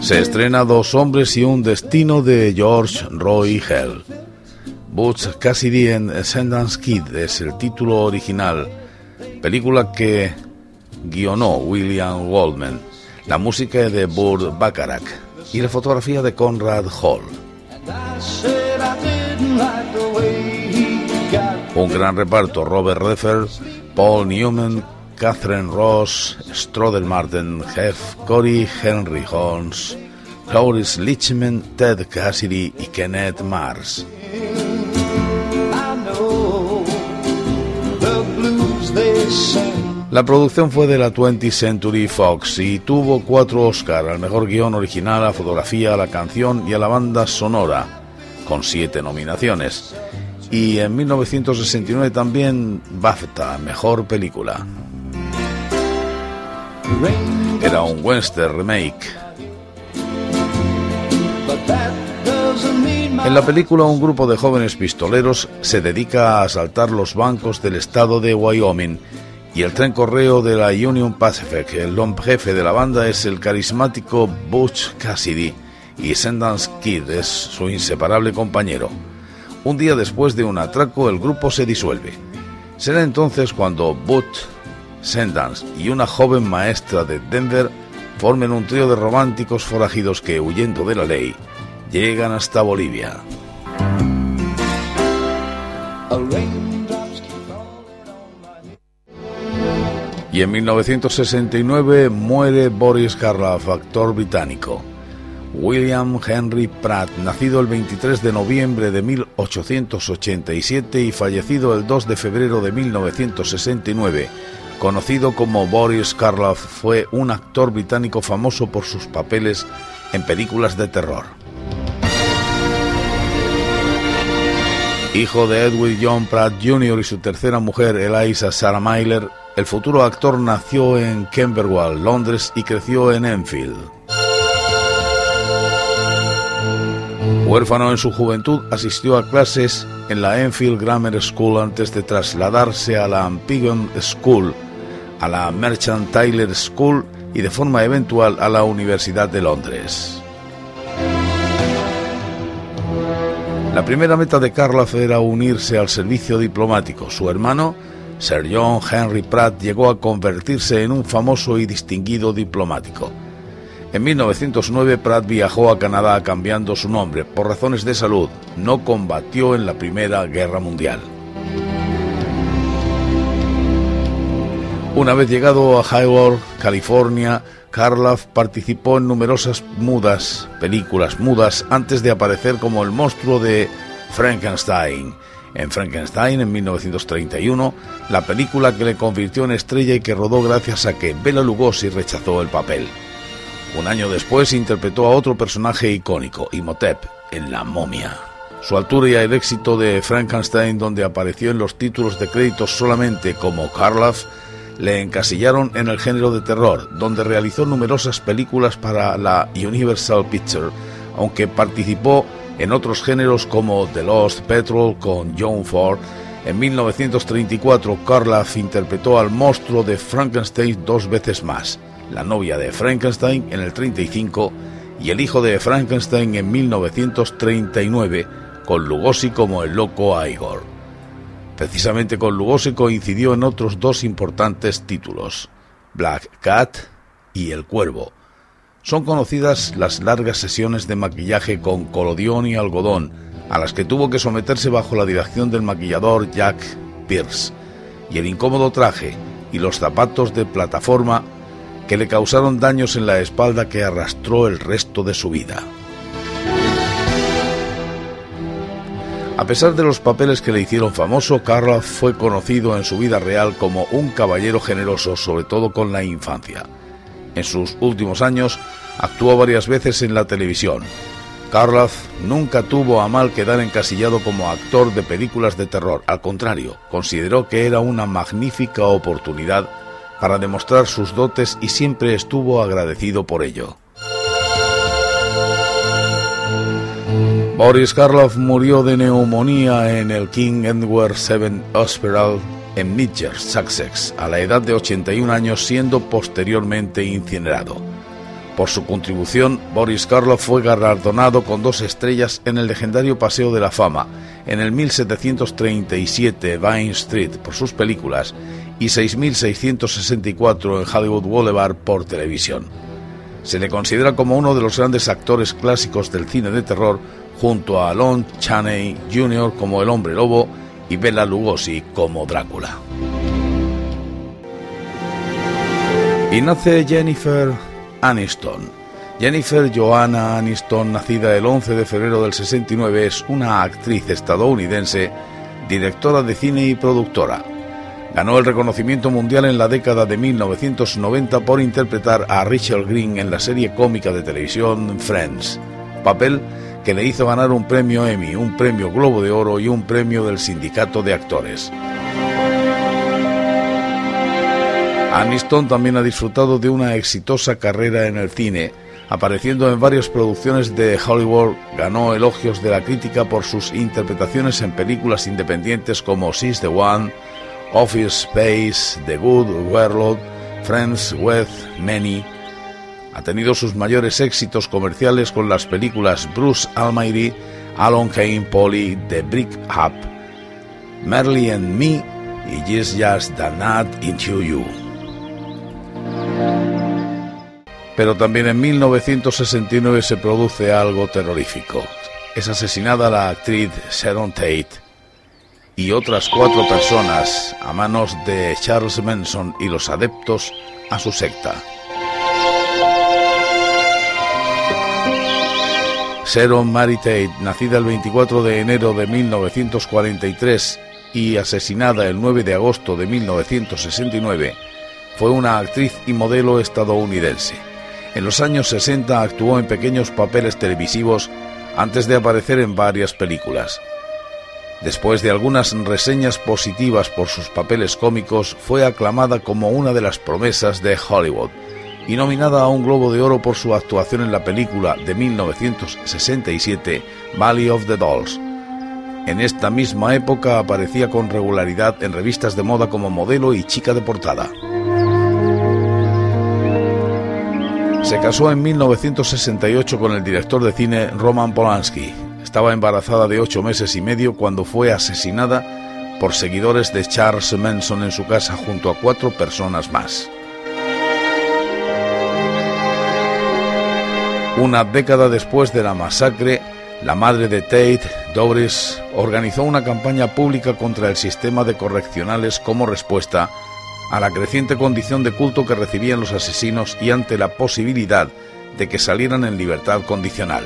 Se estrena Dos hombres y un destino de George Roy Hell. Butch Cassidy en Sundance Kid es el título original, película que guionó William Waldman, la música de Burt Bacharach y la fotografía de Conrad Hall. Un gran reparto, Robert Redford, Paul Newman, Catherine Ross, Strodel Martin, Jeff Corey, Henry Holmes, Cloris Lichman, Ted Cassidy y Kenneth Mars. La producción fue de la 20th Century Fox y tuvo cuatro Oscar al mejor guion original, a fotografía, a la canción y a la banda sonora, con siete nominaciones. Y en 1969 también BAFTA, mejor película. Era un western remake. En la película un grupo de jóvenes pistoleros se dedica a asaltar los bancos del estado de Wyoming y el tren correo de la Union Pacific. El jefe de la banda es el carismático Butch Cassidy y Sundance Kid es su inseparable compañero. Un día después de un atraco el grupo se disuelve. Será entonces cuando Butch Sendance y una joven maestra de Denver formen un trío de románticos forajidos que, huyendo de la ley, llegan hasta Bolivia. Y en 1969 muere Boris Karloff, actor británico. William Henry Pratt, nacido el 23 de noviembre de 1887 y fallecido el 2 de febrero de 1969, Conocido como Boris Karloff, fue un actor británico famoso por sus papeles en películas de terror. Hijo de Edwin John Pratt Jr. y su tercera mujer, Eliza Sarah Myler, el futuro actor nació en Camberwell, Londres, y creció en Enfield. Huérfano en su juventud, asistió a clases en la Enfield Grammar School antes de trasladarse a la Ampigon School, a la Merchant Taylor School y de forma eventual a la Universidad de Londres. La primera meta de Karloff era unirse al servicio diplomático. Su hermano, Sir John Henry Pratt, llegó a convertirse en un famoso y distinguido diplomático. En 1909 Pratt viajó a Canadá cambiando su nombre por razones de salud. No combatió en la Primera Guerra Mundial. Una vez llegado a Hayward, California, Karloff participó en numerosas mudas, películas mudas, antes de aparecer como el monstruo de Frankenstein. En Frankenstein, en 1931, la película que le convirtió en estrella y que rodó gracias a que Bela Lugosi rechazó el papel. Un año después interpretó a otro personaje icónico, Imhotep, en La momia. Su altura y el éxito de Frankenstein, donde apareció en los títulos de créditos solamente como Karloff, le encasillaron en el género de terror, donde realizó numerosas películas para la Universal Picture, aunque participó en otros géneros como The Lost Petrol con John Ford. En 1934, Karloff interpretó al monstruo de Frankenstein dos veces más, la novia de Frankenstein en el 35 y el hijo de Frankenstein en 1939, con Lugosi como el loco Igor. Precisamente con Lugosi coincidió en otros dos importantes títulos, Black Cat y El Cuervo. Son conocidas las largas sesiones de maquillaje con colodión y algodón, a las que tuvo que someterse bajo la dirección del maquillador Jack Pierce, y el incómodo traje y los zapatos de plataforma que le causaron daños en la espalda que arrastró el resto de su vida. A pesar de los papeles que le hicieron famoso, Karloff fue conocido en su vida real como un caballero generoso, sobre todo con la infancia. En sus últimos años actuó varias veces en la televisión. Karloff nunca tuvo a mal quedar encasillado como actor de películas de terror. Al contrario, consideró que era una magnífica oportunidad para demostrar sus dotes y siempre estuvo agradecido por ello. Boris Karloff murió de neumonía en el King Edward VII Hospital en Midger, Sussex, a la edad de 81 años, siendo posteriormente incinerado. Por su contribución, Boris Karloff fue galardonado con dos estrellas en el legendario Paseo de la Fama, en el 1737 Vine Street por sus películas y 6.664 en Hollywood Boulevard por televisión. Se le considera como uno de los grandes actores clásicos del cine de terror, junto a Lon Chaney Jr. como el hombre lobo y Bela Lugosi como Drácula. Y nace Jennifer Aniston. Jennifer Joanna Aniston, nacida el 11 de febrero del 69, es una actriz estadounidense, directora de cine y productora. Ganó el reconocimiento mundial en la década de 1990 por interpretar a Rachel Green en la serie cómica de televisión Friends, papel que le hizo ganar un premio Emmy, un premio Globo de Oro y un premio del Sindicato de Actores. Aniston también ha disfrutado de una exitosa carrera en el cine. Apareciendo en varias producciones de Hollywood, ganó elogios de la crítica por sus interpretaciones en películas independientes como She's the One, Office Space, The Good World, Friends with Many. Ha tenido sus mayores éxitos comerciales con las películas Bruce Almighty, Alon Kane Polly, The Brick Up, Merly and Me y Just Just the Nut Into You. Pero también en 1969 se produce algo terrorífico. Es asesinada la actriz Sharon Tate y otras cuatro personas a manos de Charles Manson y los adeptos a su secta. Sharon Mary Tate, nacida el 24 de enero de 1943 y asesinada el 9 de agosto de 1969, fue una actriz y modelo estadounidense. En los años 60 actuó en pequeños papeles televisivos antes de aparecer en varias películas. Después de algunas reseñas positivas por sus papeles cómicos, fue aclamada como una de las promesas de Hollywood y nominada a un Globo de Oro por su actuación en la película de 1967 Valley of the Dolls. En esta misma época aparecía con regularidad en revistas de moda como modelo y chica de portada. Se casó en 1968 con el director de cine Roman Polanski estaba embarazada de ocho meses y medio cuando fue asesinada por seguidores de Charles Manson en su casa junto a cuatro personas más. Una década después de la masacre, la madre de Tate, Doris, organizó una campaña pública contra el sistema de correccionales como respuesta a la creciente condición de culto que recibían los asesinos y ante la posibilidad de que salieran en libertad condicional.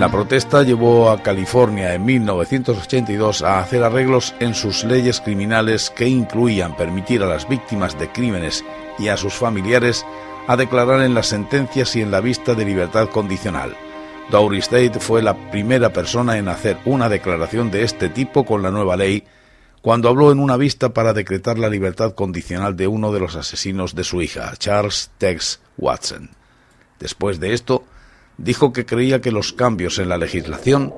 La protesta llevó a California en 1982 a hacer arreglos en sus leyes criminales que incluían permitir a las víctimas de crímenes y a sus familiares a declarar en las sentencias y en la vista de libertad condicional. Doris Tate fue la primera persona en hacer una declaración de este tipo con la nueva ley cuando habló en una vista para decretar la libertad condicional de uno de los asesinos de su hija, Charles Tex Watson. Después de esto, dijo que creía que los cambios en la legislación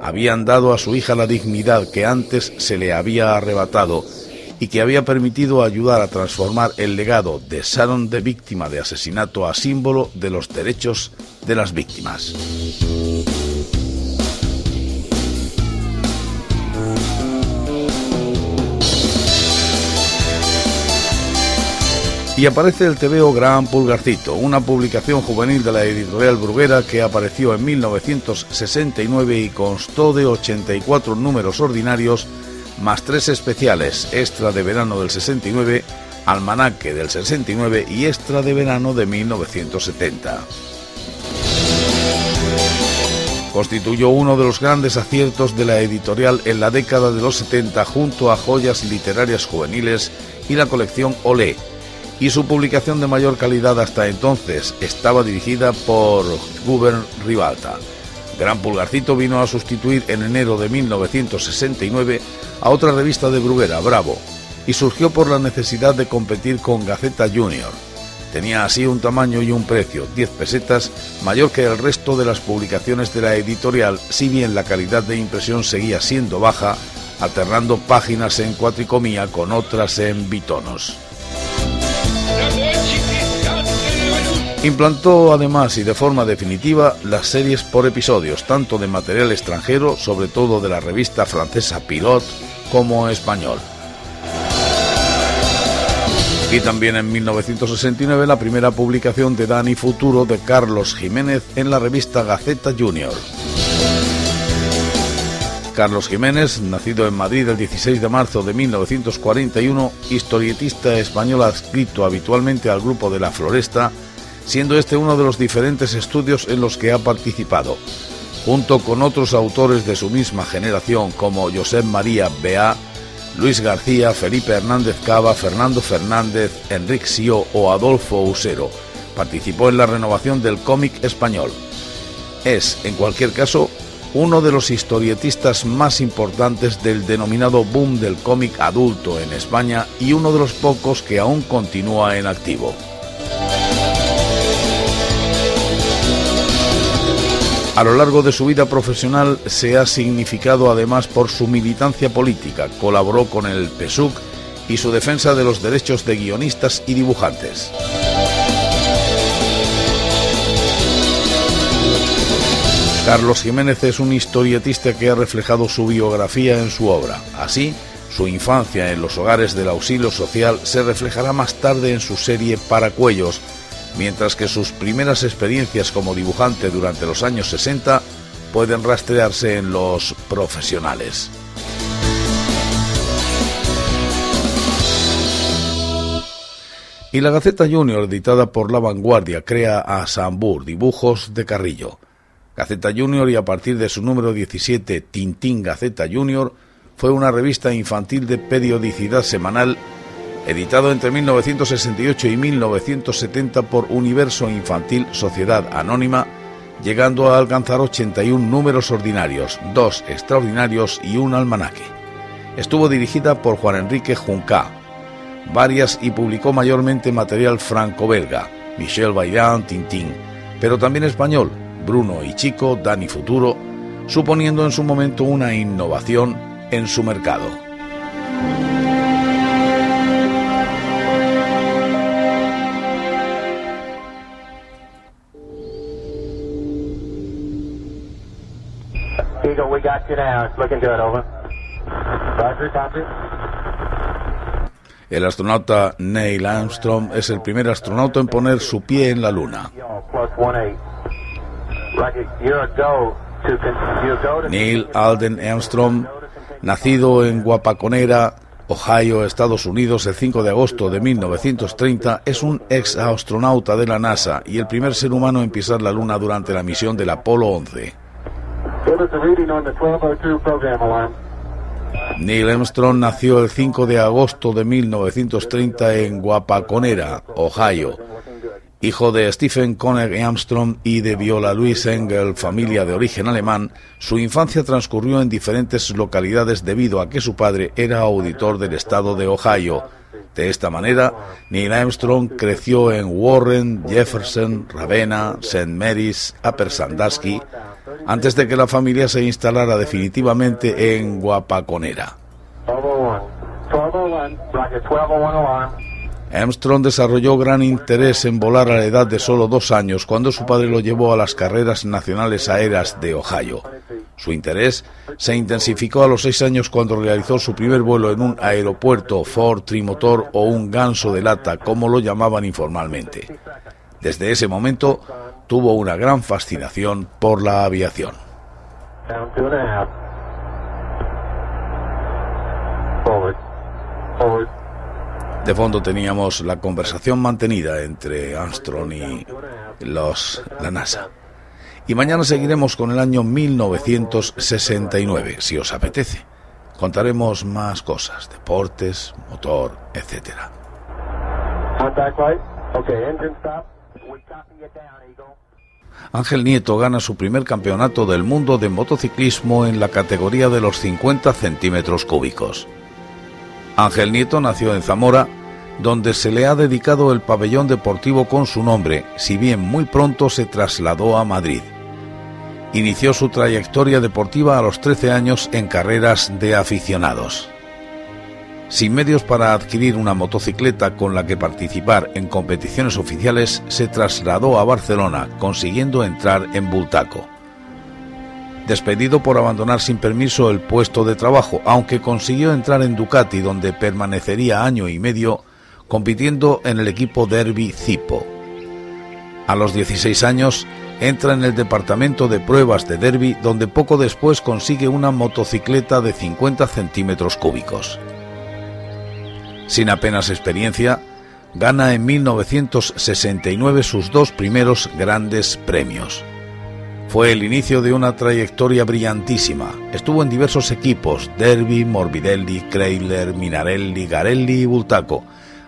habían dado a su hija la dignidad que antes se le había arrebatado y que había permitido ayudar a transformar el legado de Sharon de víctima de asesinato a símbolo de los derechos de las víctimas. y aparece el TVO Gran Pulgarcito, una publicación juvenil de la editorial Bruguera que apareció en 1969 y constó de 84 números ordinarios más tres especiales, extra de verano del 69, almanaque del 69 y extra de verano de 1970. Constituyó uno de los grandes aciertos de la editorial en la década de los 70 junto a joyas literarias juveniles y la colección Olé, y su publicación de mayor calidad hasta entonces estaba dirigida por Gubern Ribalta. Gran Pulgarcito vino a sustituir en enero de 1969 a otra revista de Bruguera, Bravo, y surgió por la necesidad de competir con Gaceta Junior. Tenía así un tamaño y un precio, 10 pesetas, mayor que el resto de las publicaciones de la editorial, si bien la calidad de impresión seguía siendo baja, alternando páginas en cuatricomía con otras en bitonos. Implantó además y de forma definitiva las series por episodios, tanto de material extranjero, sobre todo de la revista francesa Pilot, como español. Y también en 1969 la primera publicación de Dani Futuro de Carlos Jiménez en la revista Gaceta Junior. Carlos Jiménez, nacido en Madrid el 16 de marzo de 1941, historietista español adscrito habitualmente al grupo de La Floresta, siendo este uno de los diferentes estudios en los que ha participado, junto con otros autores de su misma generación como Josep María Bea, Luis García, Felipe Hernández Cava, Fernando Fernández, Enrique Sio o Adolfo Usero. Participó en la renovación del cómic español. Es, en cualquier caso, uno de los historietistas más importantes del denominado boom del cómic adulto en España y uno de los pocos que aún continúa en activo. A lo largo de su vida profesional se ha significado además por su militancia política, colaboró con el PSUC y su defensa de los derechos de guionistas y dibujantes. Carlos Jiménez es un historietista que ha reflejado su biografía en su obra. Así, su infancia en los hogares del auxilio social se reflejará más tarde en su serie Paracuellos, mientras que sus primeras experiencias como dibujante durante los años 60 pueden rastrearse en los profesionales. Y la Gaceta Junior, editada por La Vanguardia, crea a Sambur, dibujos de Carrillo. Gaceta Junior y a partir de su número 17, Tintín Gaceta Junior, fue una revista infantil de periodicidad semanal editado entre 1968 y 1970 por Universo Infantil Sociedad Anónima, llegando a alcanzar 81 números ordinarios, dos extraordinarios y un almanaque. Estuvo dirigida por Juan Enrique Juncá, varias y publicó mayormente material franco-belga, Michel Bayrán, Tintín, pero también español, Bruno y Chico, Dani Futuro, suponiendo en su momento una innovación en su mercado. El astronauta Neil Armstrong es el primer astronauta en poner su pie en la Luna. Neil Alden Armstrong, nacido en Guapaconera, Ohio, Estados Unidos, el 5 de agosto de 1930, es un ex astronauta de la NASA y el primer ser humano en pisar la Luna durante la misión del Apolo 11. Neil Armstrong nació el 5 de agosto de 1930 en Guapaconera, Ohio. Hijo de Stephen Conner Armstrong y de Viola Louise Engel, familia de origen alemán, su infancia transcurrió en diferentes localidades debido a que su padre era auditor del estado de Ohio. De esta manera, Neil Armstrong creció en Warren, Jefferson, Ravenna, St. Mary's, Upper Sandusky, antes de que la familia se instalara definitivamente en Guapaconera. Armstrong desarrolló gran interés en volar a la edad de solo dos años cuando su padre lo llevó a las carreras nacionales aéreas de Ohio. Su interés se intensificó a los seis años cuando realizó su primer vuelo en un aeropuerto Ford trimotor o un ganso de lata, como lo llamaban informalmente. Desde ese momento tuvo una gran fascinación por la aviación. De fondo teníamos la conversación mantenida entre Armstrong y los, la NASA. Y mañana seguiremos con el año 1969, si os apetece. Contaremos más cosas, deportes, motor, etcétera. Ángel Nieto gana su primer campeonato del mundo de motociclismo en la categoría de los 50 centímetros cúbicos. Ángel Nieto nació en Zamora, donde se le ha dedicado el pabellón deportivo con su nombre, si bien muy pronto se trasladó a Madrid. Inició su trayectoria deportiva a los 13 años en carreras de aficionados. Sin medios para adquirir una motocicleta con la que participar en competiciones oficiales, se trasladó a Barcelona, consiguiendo entrar en Bultaco. Despedido por abandonar sin permiso el puesto de trabajo, aunque consiguió entrar en Ducati, donde permanecería año y medio compitiendo en el equipo Derby Cipo. A los 16 años entra en el departamento de pruebas de Derby, donde poco después consigue una motocicleta de 50 centímetros cúbicos. Sin apenas experiencia, gana en 1969 sus dos primeros grandes premios. Fue el inicio de una trayectoria brillantísima. Estuvo en diversos equipos, Derby, Morbidelli, Chrysler, Minarelli, Garelli y Bultaco,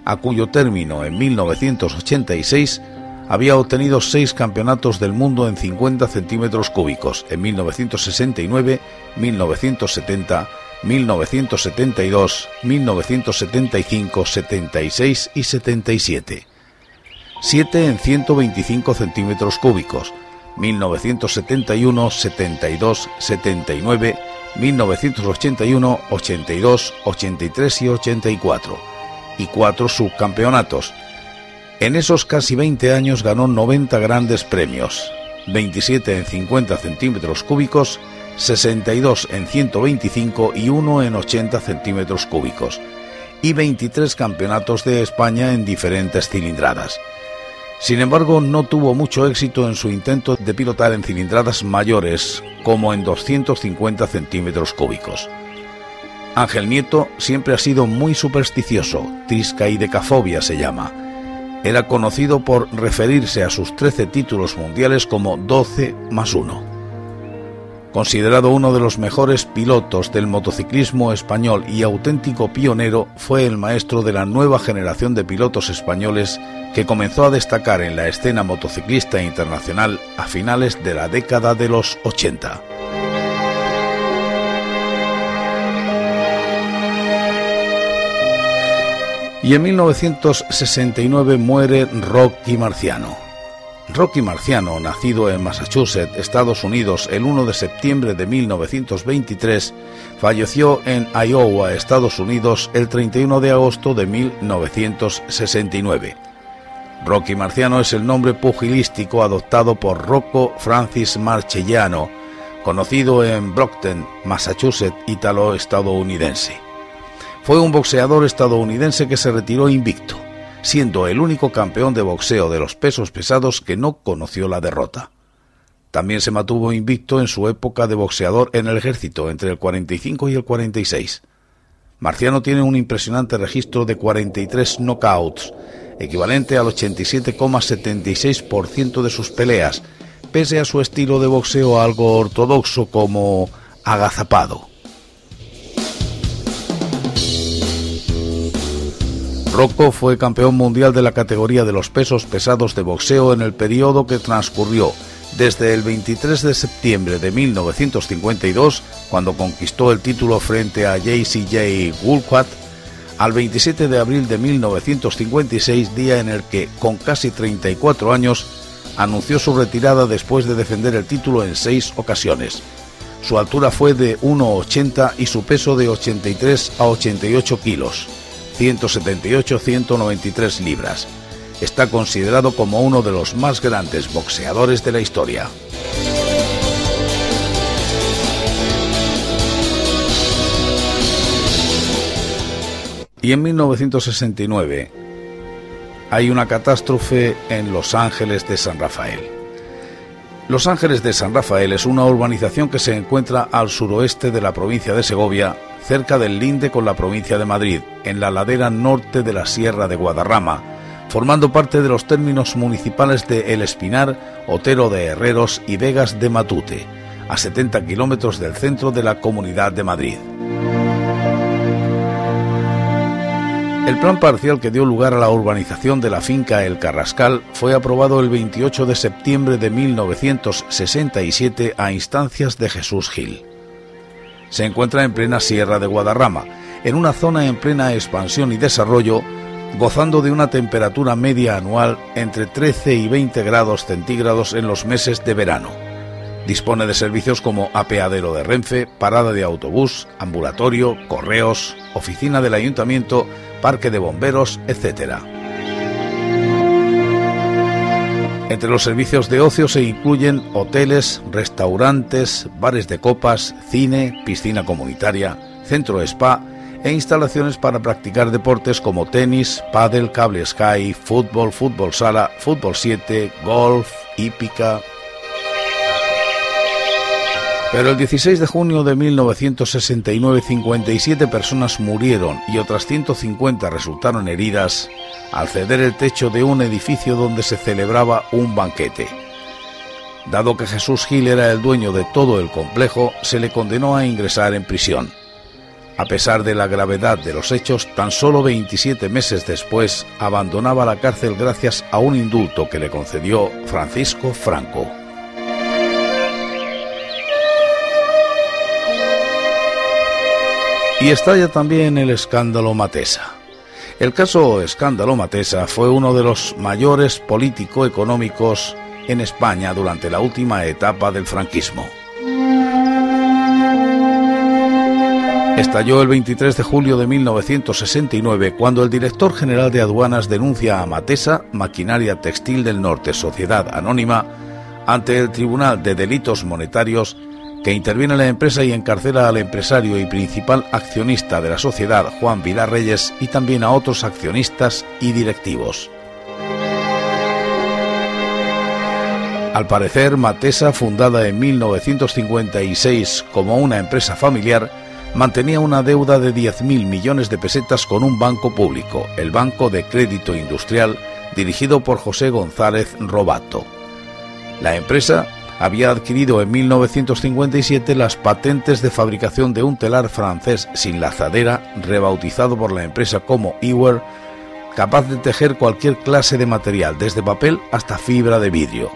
a cuyo término en 1986 había obtenido seis campeonatos del mundo en 50 centímetros cúbicos en 1969, 1970, 1972, 1975, 76 y 77. Siete en 125 centímetros cúbicos, 1971, 72, 79, 1981, 82, 83 y 84, y cuatro subcampeonatos. En esos casi 20 años ganó 90 grandes premios, 27 en 50 centímetros cúbicos, 62 en 125 y 1 en 80 centímetros cúbicos, y 23 campeonatos de España en diferentes cilindradas. Sin embargo, no tuvo mucho éxito en su intento de pilotar en cilindradas mayores, como en 250 centímetros cúbicos. Ángel Nieto siempre ha sido muy supersticioso, triscaidecafobia se llama. Era conocido por referirse a sus 13 títulos mundiales como 12 más 1. Considerado uno de los mejores pilotos del motociclismo español y auténtico pionero, fue el maestro de la nueva generación de pilotos españoles que comenzó a destacar en la escena motociclista internacional a finales de la década de los 80. Y en 1969 muere Rocky Marciano. Rocky Marciano, nacido en Massachusetts, Estados Unidos, el 1 de septiembre de 1923, falleció en Iowa, Estados Unidos, el 31 de agosto de 1969. Rocky Marciano es el nombre pugilístico adoptado por Rocco Francis Marchellano, conocido en Brockton, Massachusetts, ítalo-estadounidense. Fue un boxeador estadounidense que se retiró invicto siendo el único campeón de boxeo de los pesos pesados que no conoció la derrota. También se mantuvo invicto en su época de boxeador en el ejército entre el 45 y el 46. Marciano tiene un impresionante registro de 43 knockouts, equivalente al 87,76% de sus peleas, pese a su estilo de boxeo algo ortodoxo como agazapado. Rocco fue campeón mundial de la categoría de los pesos pesados de boxeo en el periodo que transcurrió desde el 23 de septiembre de 1952, cuando conquistó el título frente a JCJ Woolquat, al 27 de abril de 1956, día en el que, con casi 34 años, anunció su retirada después de defender el título en seis ocasiones. Su altura fue de 1,80 y su peso de 83 a 88 kilos. 178-193 libras. Está considerado como uno de los más grandes boxeadores de la historia. Y en 1969 hay una catástrofe en Los Ángeles de San Rafael. Los Ángeles de San Rafael es una urbanización que se encuentra al suroeste de la provincia de Segovia cerca del linde con la provincia de Madrid, en la ladera norte de la Sierra de Guadarrama, formando parte de los términos municipales de El Espinar, Otero de Herreros y Vegas de Matute, a 70 kilómetros del centro de la Comunidad de Madrid. El plan parcial que dio lugar a la urbanización de la finca El Carrascal fue aprobado el 28 de septiembre de 1967 a instancias de Jesús Gil. Se encuentra en plena Sierra de Guadarrama, en una zona en plena expansión y desarrollo, gozando de una temperatura media anual entre 13 y 20 grados centígrados en los meses de verano. Dispone de servicios como apeadero de Renfe, parada de autobús, ambulatorio, correos, oficina del ayuntamiento, parque de bomberos, etc. Entre los servicios de ocio se incluyen hoteles, restaurantes, bares de copas, cine, piscina comunitaria, centro spa e instalaciones para practicar deportes como tenis, pádel, cable sky, fútbol, fútbol sala, fútbol 7, golf, hípica, pero el 16 de junio de 1969, 57 personas murieron y otras 150 resultaron heridas al ceder el techo de un edificio donde se celebraba un banquete. Dado que Jesús Gil era el dueño de todo el complejo, se le condenó a ingresar en prisión. A pesar de la gravedad de los hechos, tan solo 27 meses después abandonaba la cárcel gracias a un indulto que le concedió Francisco Franco. Y estalla también el escándalo Matesa. El caso escándalo Matesa fue uno de los mayores político-económicos en España durante la última etapa del franquismo. Estalló el 23 de julio de 1969 cuando el director general de aduanas denuncia a Matesa, Maquinaria Textil del Norte, Sociedad Anónima, ante el Tribunal de Delitos Monetarios que interviene la empresa y encarcela al empresario y principal accionista de la sociedad, Juan Vilar Reyes, y también a otros accionistas y directivos. Al parecer, Matesa, fundada en 1956 como una empresa familiar, mantenía una deuda de 10.000 millones de pesetas con un banco público, el Banco de Crédito Industrial, dirigido por José González Robato. La empresa había adquirido en 1957 las patentes de fabricación de un telar francés sin lazadera, rebautizado por la empresa como Ewer, capaz de tejer cualquier clase de material, desde papel hasta fibra de vidrio.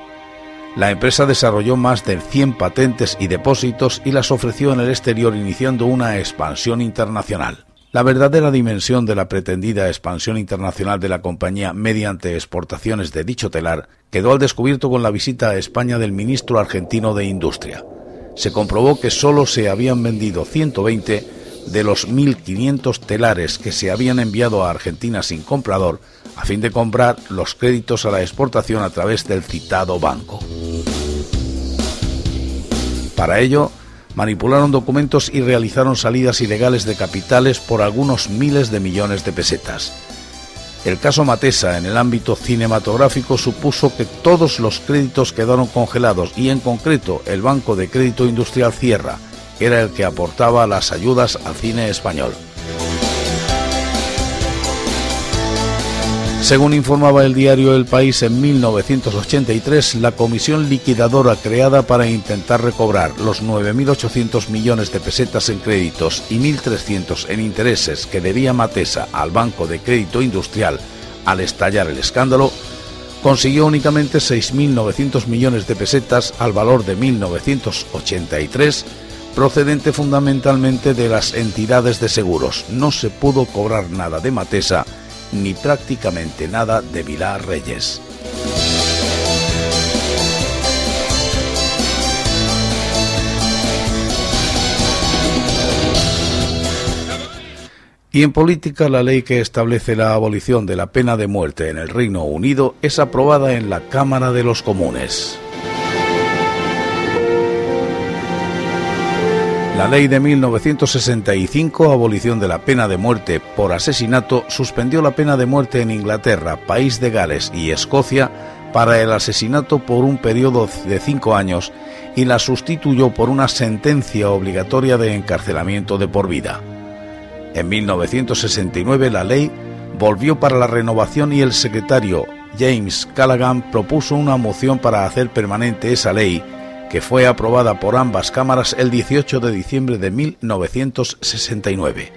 La empresa desarrolló más de 100 patentes y depósitos y las ofreció en el exterior iniciando una expansión internacional. La verdadera dimensión de la pretendida expansión internacional de la compañía mediante exportaciones de dicho telar quedó al descubierto con la visita a España del ministro argentino de Industria. Se comprobó que solo se habían vendido 120 de los 1.500 telares que se habían enviado a Argentina sin comprador a fin de comprar los créditos a la exportación a través del citado banco. Para ello, manipularon documentos y realizaron salidas ilegales de capitales por algunos miles de millones de pesetas. El caso Matesa en el ámbito cinematográfico supuso que todos los créditos quedaron congelados y en concreto el Banco de Crédito Industrial Cierra era el que aportaba las ayudas al cine español. Según informaba el diario El País en 1983, la comisión liquidadora creada para intentar recobrar los 9.800 millones de pesetas en créditos y 1.300 en intereses que debía Matesa al Banco de Crédito Industrial al estallar el escándalo, consiguió únicamente 6.900 millones de pesetas al valor de 1.983, procedente fundamentalmente de las entidades de seguros. No se pudo cobrar nada de Matesa ni prácticamente nada de Vilar Reyes. Y en política la ley que establece la abolición de la pena de muerte en el Reino Unido es aprobada en la Cámara de los Comunes. La ley de 1965, abolición de la pena de muerte por asesinato, suspendió la pena de muerte en Inglaterra, País de Gales y Escocia para el asesinato por un periodo de cinco años y la sustituyó por una sentencia obligatoria de encarcelamiento de por vida. En 1969 la ley volvió para la renovación y el secretario James Callaghan propuso una moción para hacer permanente esa ley que fue aprobada por ambas cámaras el 18 de diciembre de 1969.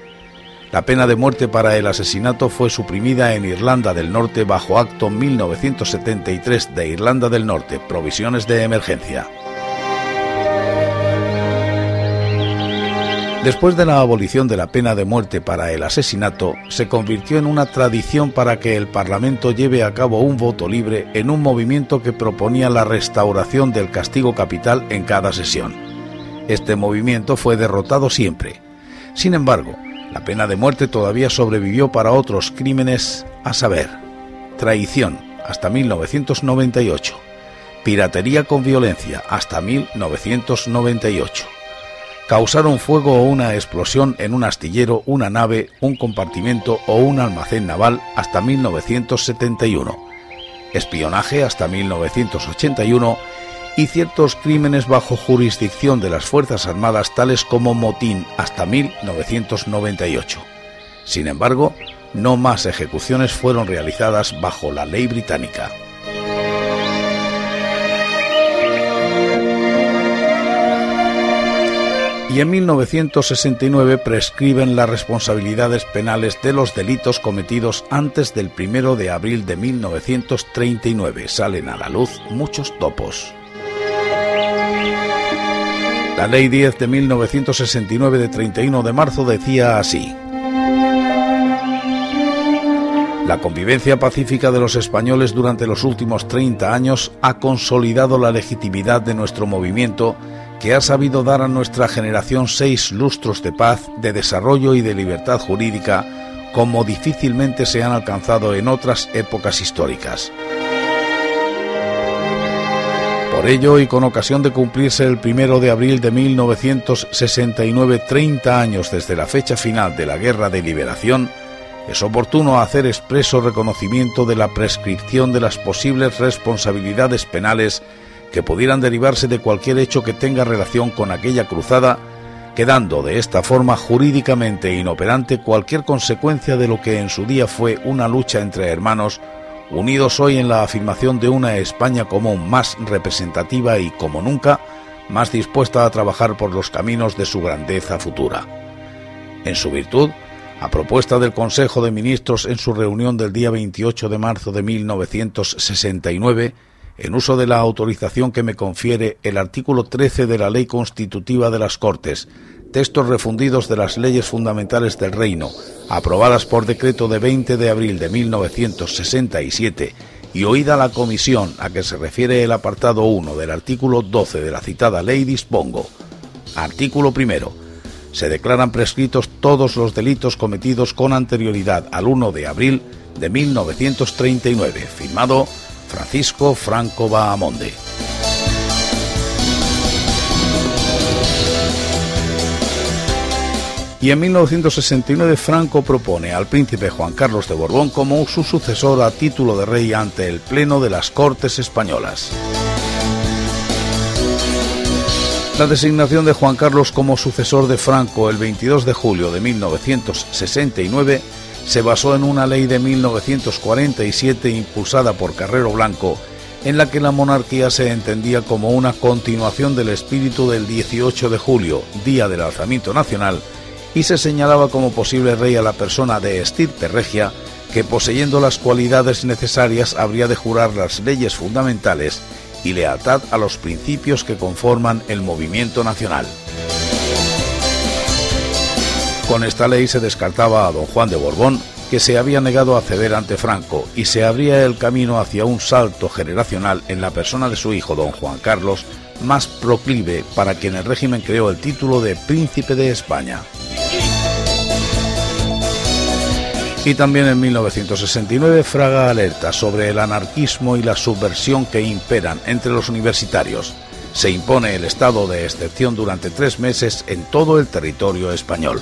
La pena de muerte para el asesinato fue suprimida en Irlanda del Norte bajo Acto 1973 de Irlanda del Norte, provisiones de emergencia. Después de la abolición de la pena de muerte para el asesinato, se convirtió en una tradición para que el Parlamento lleve a cabo un voto libre en un movimiento que proponía la restauración del castigo capital en cada sesión. Este movimiento fue derrotado siempre. Sin embargo, la pena de muerte todavía sobrevivió para otros crímenes, a saber, traición hasta 1998, piratería con violencia hasta 1998 causaron fuego o una explosión en un astillero, una nave, un compartimento o un almacén naval hasta 1971, espionaje hasta 1981 y ciertos crímenes bajo jurisdicción de las Fuerzas Armadas tales como motín hasta 1998. Sin embargo, no más ejecuciones fueron realizadas bajo la ley británica. Y en 1969 prescriben las responsabilidades penales de los delitos cometidos antes del 1 de abril de 1939. Salen a la luz muchos topos. La Ley 10 de 1969 de 31 de marzo decía así. La convivencia pacífica de los españoles durante los últimos 30 años ha consolidado la legitimidad de nuestro movimiento que ha sabido dar a nuestra generación seis lustros de paz, de desarrollo y de libertad jurídica como difícilmente se han alcanzado en otras épocas históricas. Por ello, y con ocasión de cumplirse el primero de abril de 1969, 30 años desde la fecha final de la Guerra de Liberación, es oportuno hacer expreso reconocimiento de la prescripción de las posibles responsabilidades penales que pudieran derivarse de cualquier hecho que tenga relación con aquella cruzada, quedando de esta forma jurídicamente inoperante cualquier consecuencia de lo que en su día fue una lucha entre hermanos, unidos hoy en la afirmación de una España común más representativa y, como nunca, más dispuesta a trabajar por los caminos de su grandeza futura. En su virtud, a propuesta del Consejo de Ministros en su reunión del día 28 de marzo de 1969, en uso de la autorización que me confiere el artículo 13 de la Ley Constitutiva de las Cortes, textos refundidos de las leyes fundamentales del Reino, aprobadas por decreto de 20 de abril de 1967, y oída la comisión a que se refiere el apartado 1 del artículo 12 de la citada ley, dispongo. Artículo primero. Se declaran prescritos todos los delitos cometidos con anterioridad al 1 de abril de 1939, firmado Francisco Franco Bahamonde. Y en 1969 Franco propone al príncipe Juan Carlos de Borbón como su sucesor a título de rey ante el Pleno de las Cortes Españolas. La designación de Juan Carlos como sucesor de Franco el 22 de julio de 1969 se basó en una ley de 1947 impulsada por Carrero Blanco, en la que la monarquía se entendía como una continuación del espíritu del 18 de julio, día del alzamiento nacional, y se señalaba como posible rey a la persona de estirpe regia, que poseyendo las cualidades necesarias habría de jurar las leyes fundamentales y lealtad a los principios que conforman el movimiento nacional. Con esta ley se descartaba a don Juan de Borbón, que se había negado a ceder ante Franco, y se abría el camino hacia un salto generacional en la persona de su hijo don Juan Carlos, más proclive para quien el régimen creó el título de Príncipe de España. Y también en 1969 Fraga alerta sobre el anarquismo y la subversión que imperan entre los universitarios. Se impone el estado de excepción durante tres meses en todo el territorio español.